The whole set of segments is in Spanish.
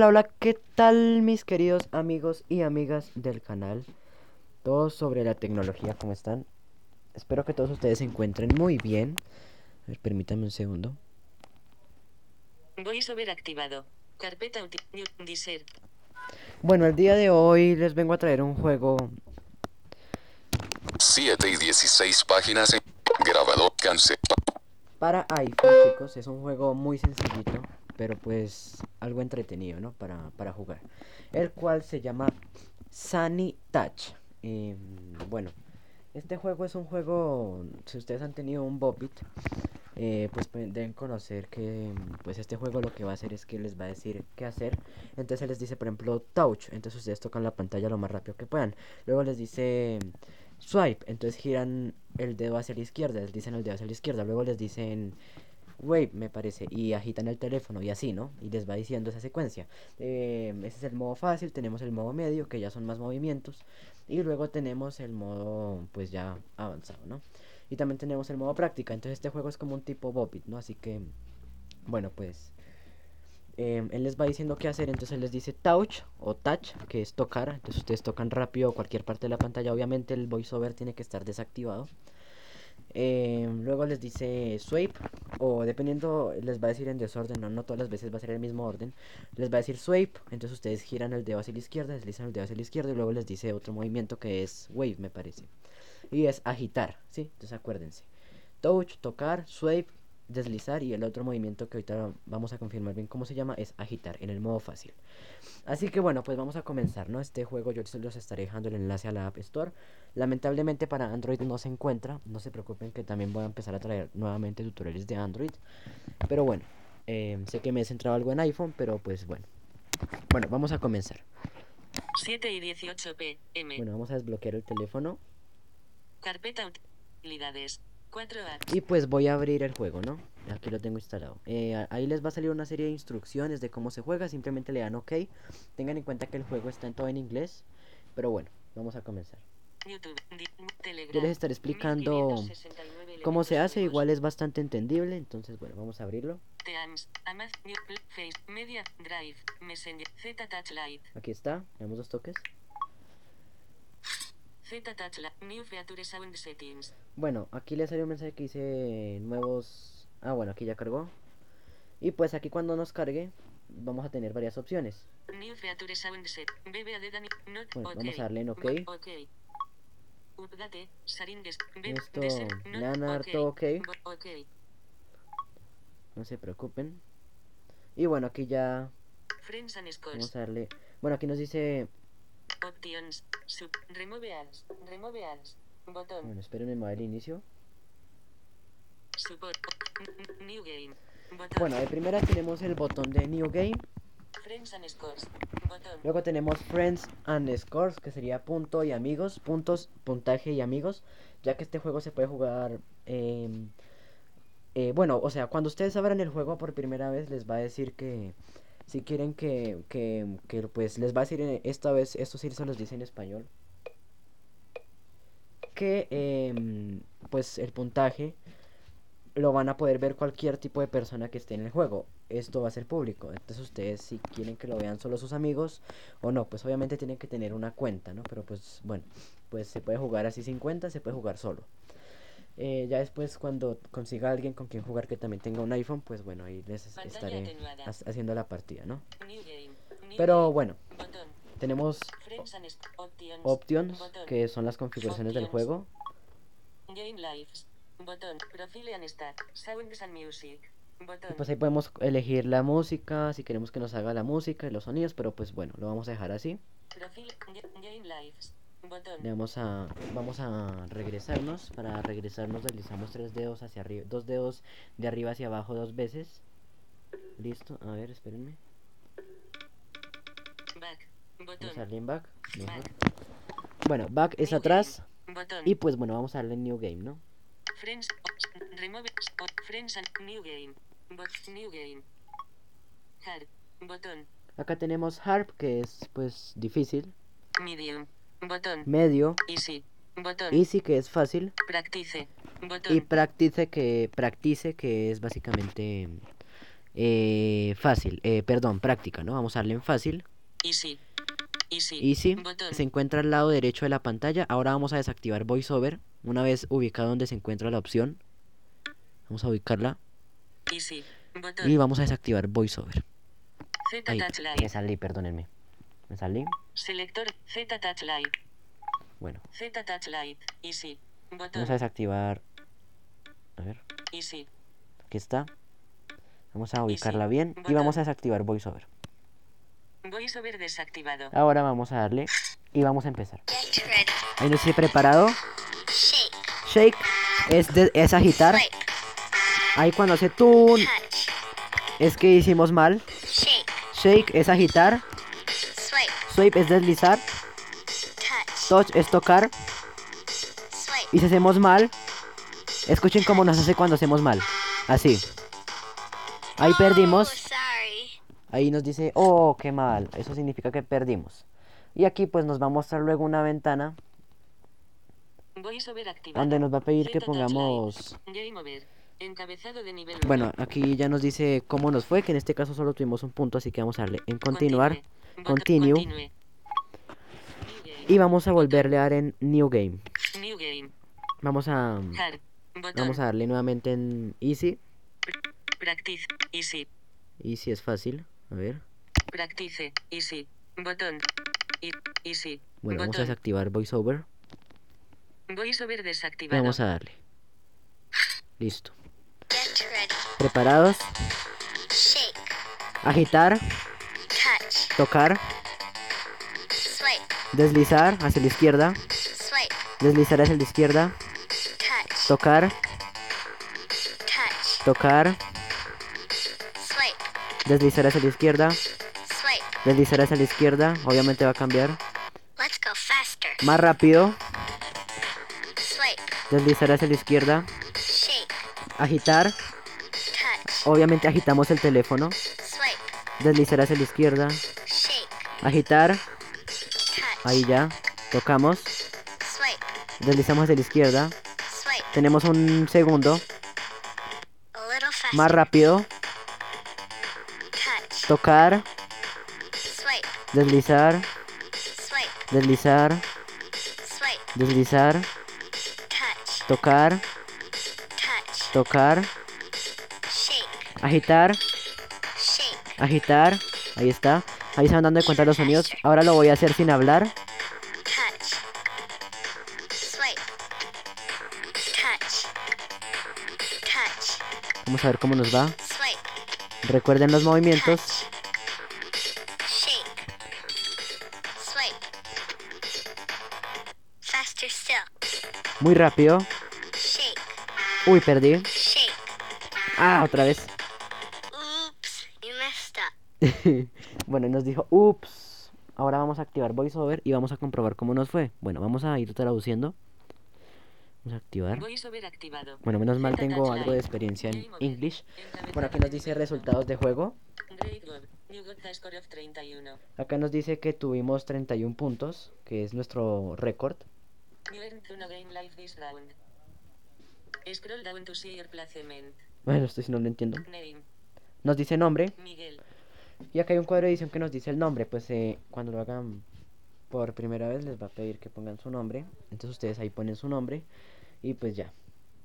Hola, hola, ¿qué tal mis queridos amigos y amigas del canal? Todos sobre la tecnología, ¿cómo están? Espero que todos ustedes se encuentren muy bien. A ver, permítanme un segundo. VoiceOver activado. Carpeta Deezer. Bueno, el día de hoy les vengo a traer un juego 7 y 16 páginas en grabador cancel. para iPhone, chicos. Es un juego muy sencillito, pero pues algo entretenido, ¿no? Para, para jugar. El cual se llama Sunny Touch. Em, bueno, este juego es un juego, si ustedes han tenido un Bobit, eh, pues pu- deben conocer que pues este juego lo que va a hacer es que les va a decir qué hacer. Entonces les dice, por ejemplo, touch. Entonces ustedes tocan la pantalla lo más rápido que puedan. Luego les dice swipe. Entonces giran el dedo hacia la izquierda. Les dicen el dedo hacia la izquierda. Luego les dicen wave, me parece. Y agitan el teléfono y así, ¿no? Y les va diciendo esa secuencia. Eh, ese es el modo fácil. Tenemos el modo medio, que ya son más movimientos. Y luego tenemos el modo, pues ya avanzado, ¿no? Y también tenemos el modo práctica. Entonces este juego es como un tipo Bobit, ¿no? Así que, bueno, pues... eh, él les va diciendo qué hacer, entonces él les dice touch o touch, que es tocar. Entonces ustedes tocan rápido cualquier parte de la pantalla. Obviamente el voiceover tiene que estar desactivado. Eh, luego les dice swipe, o dependiendo, les va a decir en desorden, no, no todas las veces va a ser el mismo orden. Les va a decir swipe, entonces ustedes giran el dedo hacia la izquierda, deslizan el dedo hacia la izquierda y luego les dice otro movimiento que es wave, me parece. Y es agitar, ¿sí? Entonces acuérdense. Touch, tocar, swipe, deslizar y el otro movimiento que ahorita vamos a confirmar bien cómo se llama es agitar en el modo fácil. Así que bueno, pues vamos a comenzar, ¿no? Este juego yo los estaré dejando el enlace a la App Store. Lamentablemente para Android no se encuentra, no se preocupen que también voy a empezar a traer nuevamente tutoriales de Android. Pero bueno, eh, sé que me he centrado algo en iPhone, pero pues bueno. Bueno, vamos a comenzar. 7 y 18 pm. Bueno, vamos a desbloquear el teléfono Carpeta utilidades. 4 a y pues voy a abrir el juego, ¿no? Aquí lo tengo instalado. Eh, ahí les va a salir una serie de instrucciones de cómo se juega, simplemente le dan OK. Tengan en cuenta que el juego está en todo en inglés, pero bueno, vamos a comenzar. YouTube. Telegram. Yo les estaré explicando 1569 cómo se hace, igual es bastante entendible, entonces bueno, vamos a abrirlo. Aquí está, damos dos toques. Z Touch Lite. New Feature Sound Settings. Bueno, aquí le salió un mensaje que dice nuevos... Ah, bueno, aquí ya cargó. Y pues aquí cuando nos cargue, vamos a tener varias opciones. Bueno, vamos a darle en OK. Esto, le dan a harto OK. No se preocupen. Y bueno, aquí ya vamos a darle... Bueno, aquí nos dice... Options. Sub. Remove ads. Remove ads. Botón. Bueno, espérenme, me va el inicio. Support. New game. Botón. Bueno, de primera tenemos el botón de New Game. Friends and scores. Botón. Luego tenemos Friends and Scores, que sería punto y amigos, puntos, puntaje y amigos, ya que este juego se puede jugar, em, eh, bueno, o sea, cuando ustedes abran el juego por primera vez les va a decir que si quieren que, que, que, pues les va a decir en- esta vez, esto sí se los dice en español, que em, pues el puntaje lo van a poder ver cualquier tipo de persona que esté en el juego. Esto va a ser público. Entonces ustedes si quieren que lo vean solo sus amigos o no, pues obviamente tienen que tener una cuenta, ¿no? Pero pues bueno, pues se puede jugar así sin cuenta, se puede jugar solo. Eh, ya después cuando consiga alguien con quien jugar que también tenga un iPhone, pues bueno, ahí les Pantalla estaré ha- haciendo la partida, ¿no? New game. New Pero bueno, Botón. tenemos options. options, Botón. que son las configuraciones del juego. Game lives. Botón. Profile and stat. Sounds and music. Botón. Y pues ahí podemos elegir la música, si queremos que nos haga la música y los sonidos, pero pues bueno, lo vamos a dejar así. Game lives. Le vamos a vamos a regresarnos, para regresarnos deslizamos tres dedos hacia arriba, dos dedos de arriba hacia abajo dos veces. Listo, a ver, espérenme. Back. Vamos a darle en back. mejor. Back. Bueno, back es New atrás y pues bueno, vamos a darle en new game, ¿no? Friends. Remove. Friends and new game. New game. Hard. Botón. Acá tenemos harp que es pues difícil, Medium. Botón. medio, Easy. Botón. easy que es fácil Practice. Botón. y practice que practice que es básicamente eh, fácil, eh, perdón, práctica, ¿no? Vamos a darle en fácil. Easy. Easy. Easy. Botón. Se encuentra al lado derecho de la pantalla. Ahora vamos a desactivar VoiceOver. Una vez ubicado donde se encuentra la opción. Vamos a ubicarla. Easy. Botón. Y vamos a desactivar VoiceOver. Z Ahí. Me salí, perdónenme. Me salí. Selector. Z Touch Light. Bueno, Z Touch Light. Easy. Botón. vamos a desactivar. A ver, Easy. aquí está. Vamos a ubicarla Easy. bien. Y vamos a desactivar VoiceOver. VoiceOver desactivado. Ahora vamos a darle. Y vamos a empezar. Ahí nos dice preparado. Shake. Shake es, de- es agitar. Ahí cuando hace tun Touch. es que hicimos mal. Shake. Shake es agitar. Swipe. Es deslizar. Touch. Es tocar. Y si hacemos mal, escuchen cómo nos hace cuando hacemos mal. Así. Ahí Oh, perdimos. Ahí nos dice, oh, qué mal. Eso significa que perdimos. Y aquí pues nos va a mostrar luego una ventana donde nos va a pedir que pongamos... Bueno, aquí ya nos dice cómo nos fue, que en este caso solo tuvimos un punto, así que vamos a darle en continuar. Continue. Y vamos a volverle a dar en New Game. New game. Vamos a... Vamos a darle nuevamente en Easy. Practice. Easy. Easy es fácil. A ver. Practice. Easy. Botón. I- Easy. Bueno, vamos a desactivar VoiceOver. VoiceOver desactivado. vamos a darle. Listo. Get ready. ¿Preparados? Shake. Agitar. Tocar, deslizar hacia la izquierda, deslizar hacia la izquierda, tocar, tocar, deslizar hacia la izquierda, deslizar hacia la izquierda, obviamente va a cambiar. Let's go faster. Más rápido, deslizar hacia la izquierda, agitar, obviamente agitamos el teléfono, deslizar hacia la izquierda. Agitar, ahí ya, tocamos, deslizamos hacia la izquierda, tenemos un segundo, más rápido, tocar, deslizar, deslizar, deslizar, tocar, tocar, agitar, agitar, ahí está, ahí se van dando cuenta los sonidos, ahora lo voy a hacer sin hablar, vamos a ver cómo nos va, recuerden los movimientos, muy rápido, uy, perdí, ah, otra vez, bueno, nos dijo, ups, ahora vamos a activar VoiceOver y vamos a comprobar cómo nos fue, bueno, vamos a ir traduciendo, vamos a activar, VoiceOver activado. bueno, menos mal tengo algo de experiencia en. English, bueno, aquí nos dice resultados de juego, Great job. You got the score of 31. acá nos dice que tuvimos 31 puntos, que es nuestro récord, bueno, esto sí no lo entiendo, nos dice nombre, Miguel. Y acá hay un cuadro de edición que nos dice el nombre, pues eh, cuando lo hagan por primera vez les va a pedir que pongan su nombre, entonces ustedes ahí ponen su nombre y pues ya.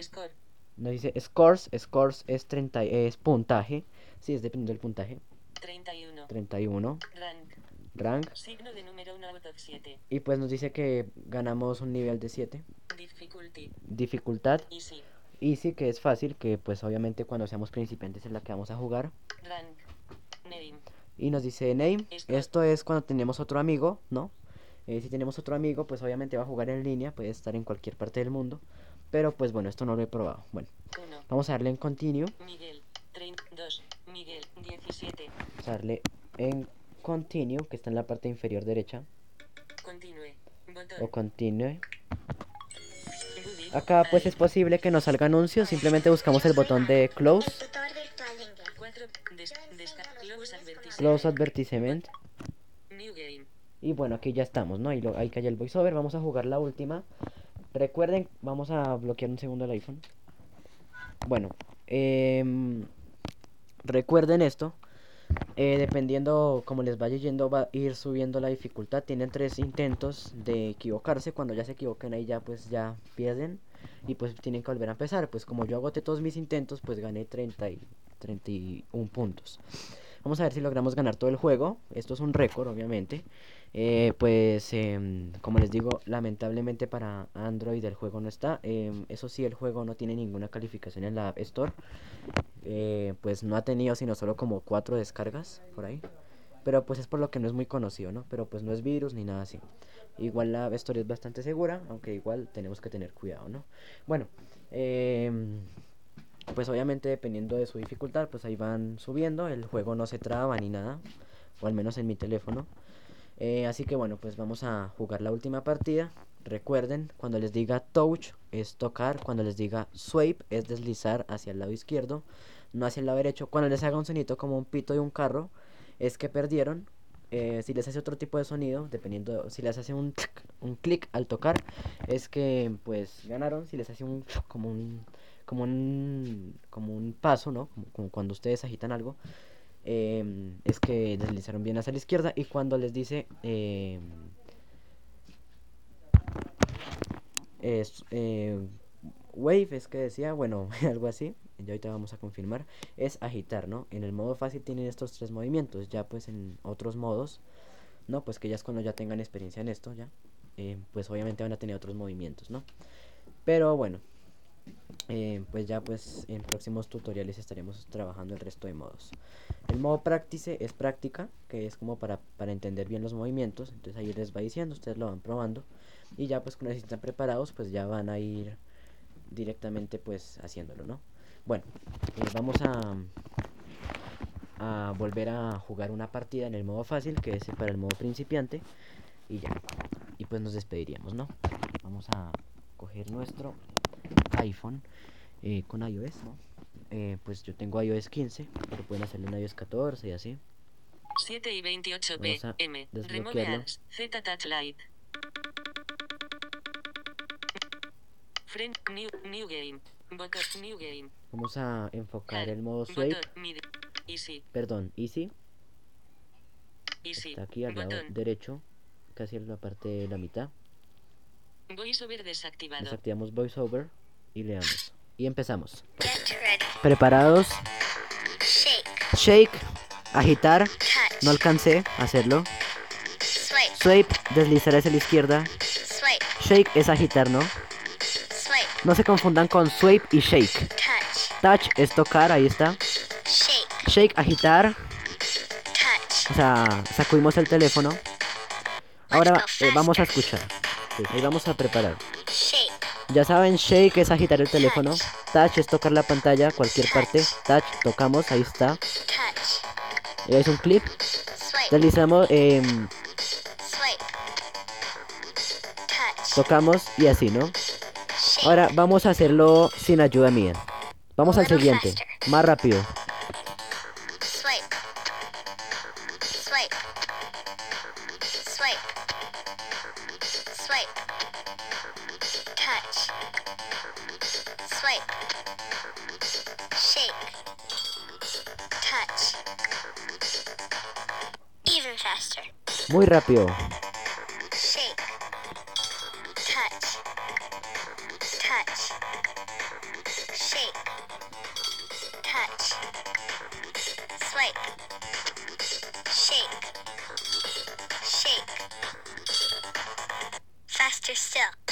Score. Nos dice scores, scores es 30, es puntaje, sí, es dependiendo del puntaje, 31. 31, Rank. rank, Signo de número 1 out of 7. y pues nos dice que ganamos un nivel de 7, Difficulty. dificultad, Easy. easy que es fácil, que pues obviamente cuando seamos principiantes es la que vamos a jugar, Rank. Name. y nos dice name, esto es cuando tenemos otro amigo, ¿no? Eh, si tenemos otro amigo, pues obviamente va a jugar en línea, puede estar en cualquier parte del mundo. Pero pues bueno, esto no lo he probado. Bueno, 1. vamos a darle en continue. Miguel. 32. Miguel. 17. Vamos a darle en continue, que está en la parte inferior derecha. Continue. O continue. Acá pues es posible que nos salga anuncios. Simplemente buscamos el botón de close. 4. Des desca close advertisement. New game. Y bueno, aquí ya estamos, ¿no? Ahí, lo, ahí cayó el voiceover. Vamos a jugar la última. Recuerden, vamos a bloquear un segundo el iPhone. Bueno, em, recuerden esto. eh, dependiendo como les vaya yendo, va a ir subiendo la dificultad. Tienen tres intentos de equivocarse. Cuando ya se equivocan ahí ya pues ya pierden. Y pues tienen que volver a empezar. Pues como yo agoté todos mis intentos, pues gané 30 y 31 puntos. Vamos a ver si logramos ganar todo el juego. Esto es un récord, obviamente. Eh, pues, em, como les digo, lamentablemente para Android el juego no está. Em, eso sí, el juego no tiene ninguna calificación en la App Store. Eh, pues no ha tenido sino solo como cuatro descargas por ahí. Pero pues es por lo que no es muy conocido, ¿no? Pero pues no es virus ni nada así. Igual la App Store es bastante segura, aunque igual tenemos que tener cuidado, ¿no? Bueno, em, pues obviamente dependiendo de su dificultad, pues ahí van subiendo. El juego no se traba ni nada, o al menos en mi teléfono. Eh, así que bueno, pues vamos a jugar la última partida. Recuerden, cuando les diga touch es tocar, cuando les diga swipe es deslizar hacia el lado izquierdo, no hacia el lado derecho. Cuando les haga un sonido como un pito de un carro, es que perdieron. Eh, si les hace otro tipo de sonido, dependiendo, si les hace un, un clic al tocar, es que pues ganaron. Si les hace un como un como un como un paso, ¿no? Como, cuando ustedes agitan algo, eh, es que deslizaron bien hacia la izquierda. Y cuando les dice eh, es, eh, wave, es que decía, bueno, algo así. Ya ahorita vamos a confirmar. Es agitar, ¿no? En el modo fácil tienen estos tres movimientos. Ya pues en otros modos, ¿no? Pues que ya es cuando ya tengan experiencia en esto, ya. pues obviamente van a tener otros movimientos, ¿no? Pero bueno, eh, pues ya pues en próximos tutoriales estaremos trabajando el resto de modos. El modo práctice es práctica, que es como para, para entender bien los movimientos. Entonces ahí les va diciendo, ustedes lo van probando. Y ya pues cuando están preparados, pues ya van a ir directamente pues haciéndolo, ¿no? Bueno, eh, vamos a, a volver a jugar una partida en el modo fácil, que es para el modo principiante. Y ya. Y pues nos despediríamos, ¿no? Vamos a coger nuestro iPhone eh, con iOS, ¿no? Eh, pues yo tengo iOS 15, pero pueden hacerlo en iOS 14 y así. 7 y 28 Vamos a PM. Remove desbloquearlo. apps. Z Touch Lite. Friend New New Game. New Game. Vamos a enfocar el modo swipe. Easy. perdón, easy, Easy. está aquí al lado Botón. derecho, casi en la parte de la mitad. VoiceOver desactivado. Desactivamos voiceover y leamos. Y empezamos. Preparados, Shake. shake, agitar, Touch. no alcancé a hacerlo. Swipe. Swipe, deslizar hacia la izquierda. Swipe. Shake es agitar, ¿no? Swipe. No se confundan con swipe y shake. Touch. Touch es tocar, ahí está. Shake. Shake, agitar. Touch. O sea, sacudimos el teléfono. Ahora eh, vamos a escuchar. Sí, ahí vamos a preparar. Ya saben, shake es agitar el teléfono. Touch es tocar la pantalla, cualquier parte. Touch, tocamos, ahí está. Es un clip. Deslizamos, em, Swipe. Touch. tocamos y así, ¿no? Ahora vamos a hacerlo sin ayuda mía. Vamos al siguiente. Más rápido. Touch. Swipe. Shake. Touch. Even faster. Muy rápido. Shake. Touch. Touch. Shake. Touch. Swipe. Shake. Shake. Faster still.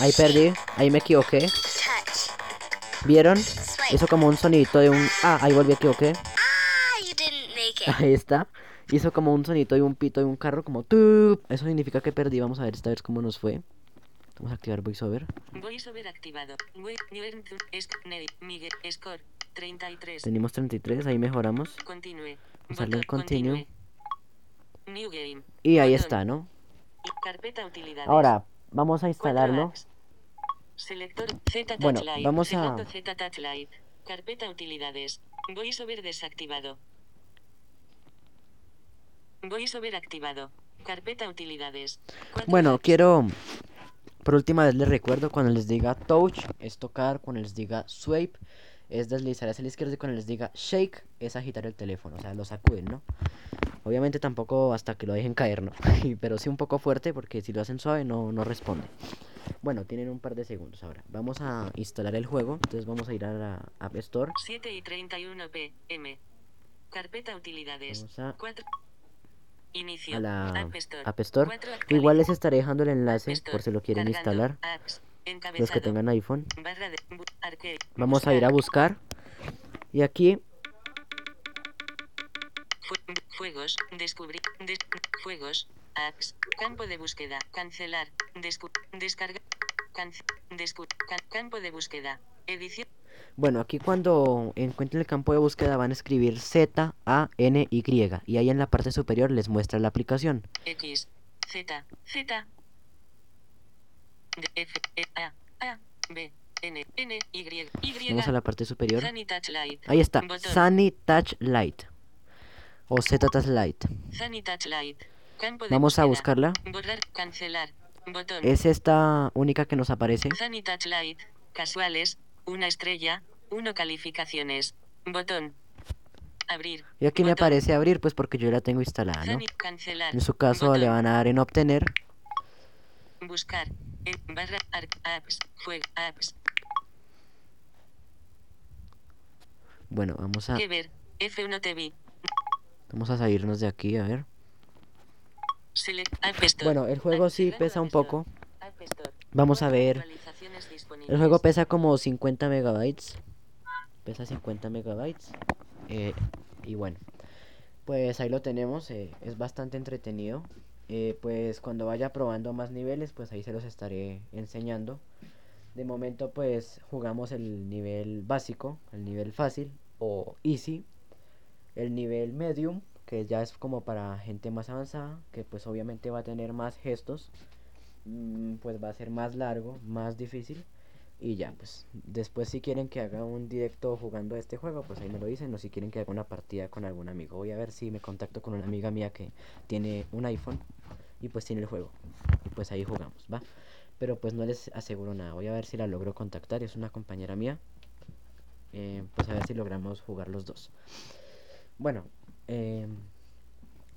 Ahí perdí. Ahí me equivoqué. ¿Vieron? Hizo como un sonidito de un... Ah, ahí volví a equivoqué. Ah. Ahí está. Hizo como un sonito de un pito de un carro, como tup. Eso significa que perdí. Vamos a ver esta vez cómo nos fue. Vamos a activar voiceover. VoiceOver activado. Miguel. Score. 33. Tenemos 33, ahí mejoramos. Continue. Vamos a darle continue. New Game. Y ahí Botón. está, ¿no? Carpeta utilidades. Ahora, vamos a instalarlo. Selector Z Bueno, vamos a- Z. Carpeta utilidades. VoiceOver desactivado. VoiceOver activado. Carpeta utilidades. Bueno, quiero Por última vez les recuerdo, cuando les diga touch es tocar, cuando les diga swipe es deslizar hacia la izquierda y cuando les diga shake es agitar el teléfono, o sea, lo sacuden, ¿no? Obviamente tampoco hasta que lo dejen caer, ¿no? Pero sí un poco fuerte porque si lo hacen suave no, no responde. Bueno, tienen un par de segundos ahora. Vamos a instalar el juego, entonces vamos a ir a la App Store. 7 y 31 pm. Carpeta utilidades. Vamos a, 4. Inicio. a la App Store. App Store. Igual les estaré dejando el enlace Store. por si lo quieren Cargando. instalar. Apps. Los que tengan iPhone. De. Vamos a ir a buscar. Y aquí Fu- Juegos, descubrir, des- juegos, apps, campo de búsqueda, cancelar, descu- descarga, cance- descu- can- campo de búsqueda, edición, Bueno, aquí cuando encuentren el campo de búsqueda van a escribir Z, A, N, Y. Y ahí en la parte superior les muestra la aplicación. X, Z, Z, D, F, E, A, A, B, N, N, Y, Y, Vamos a la parte superior. Ahí está. Sunny Touch Light. O Z Touch Light. Sunny Touch Light, campo de Vamos a buscarla. borrar, cancelar, botón, Es esta única que nos aparece. Light, casuales, una estrella, uno calificaciones, botón, abrir, Y aquí me botón, aparece abrir, pues porque yo la tengo instalada, ¿no? Cancelar, En su caso le botón, van a dar en obtener. buscar, en barra, arc, apps, jueg, apps, Bueno, vamos a, que ver, F1 TV, vamos a salirnos de aquí, a ver. Bueno, el juego sí pesa un poco. Vamos a ver. El juego pesa como 50 megabytes. Pesa 50 megabytes. Eh, y bueno, pues ahí lo tenemos. eh, es bastante entretenido. Eh, pues cuando vaya probando más niveles, pues ahí se los estaré enseñando. De momento, pues jugamos el nivel básico, el nivel fácil o easy, el nivel medium, que ya es como para gente más avanzada, que pues obviamente va a tener más gestos, mm, pues va a ser más largo, más difícil. Y ya, pues después si quieren que haga un directo jugando a este juego, pues ahí me lo dicen. O si quieren que haga una partida con algún amigo. Voy a ver si me contacto con una amiga mía que tiene un iPhone y pues tiene el juego. Y pues ahí jugamos, ¿va? Pero pues no les aseguro nada. Voy a ver si la logro contactar. Es una compañera mía. Eh, pues a ver si logramos jugar los dos. Bueno, em,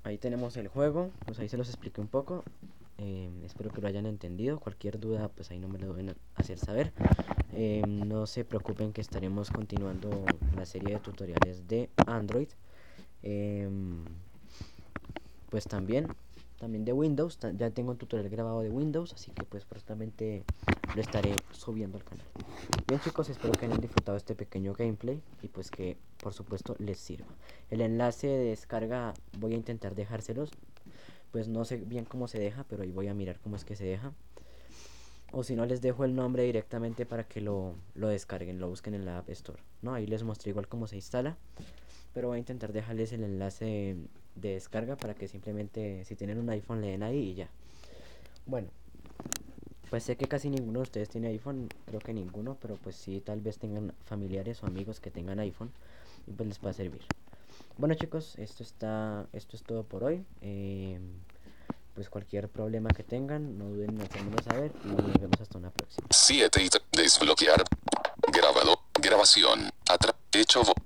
ahí tenemos el juego. Pues ahí se los expliqué un poco. Em, espero que lo hayan entendido. Cualquier duda, pues ahí no me lo deben hacer saber. Em, no se preocupen que estaremos continuando la serie de tutoriales de Android. Pues también, también de Windows. Ya tengo un tutorial grabado de Windows, así que pues próximamente lo estaré subiendo al canal. Bien chicos, espero que hayan disfrutado este pequeño gameplay y pues que por supuesto les sirva. El enlace de descarga voy a intentar dejárselos. Pues no sé bien cómo se deja, pero ahí voy a mirar cómo es que se deja. O si no, les dejo el nombre directamente para que lo, lo descarguen, lo busquen en la App Store. ¿no? Ahí les mostré igual cómo se instala. Pero voy a intentar dejarles el enlace de descarga para que simplemente, si tienen un iPhone, le den ahí y ya. Bueno, pues sé que casi ninguno de ustedes tiene iPhone, creo que ninguno, pero pues sí, tal vez tengan familiares o amigos que tengan iPhone y pues les va servir. Bueno chicos, esto está, esto es todo por hoy. Eh, pues cualquier problema que tengan, no duden en hacérmelo saber y nos vemos hasta una próxima. 7 y 3. Desbloquear. Grabado. Grabación. Hecho.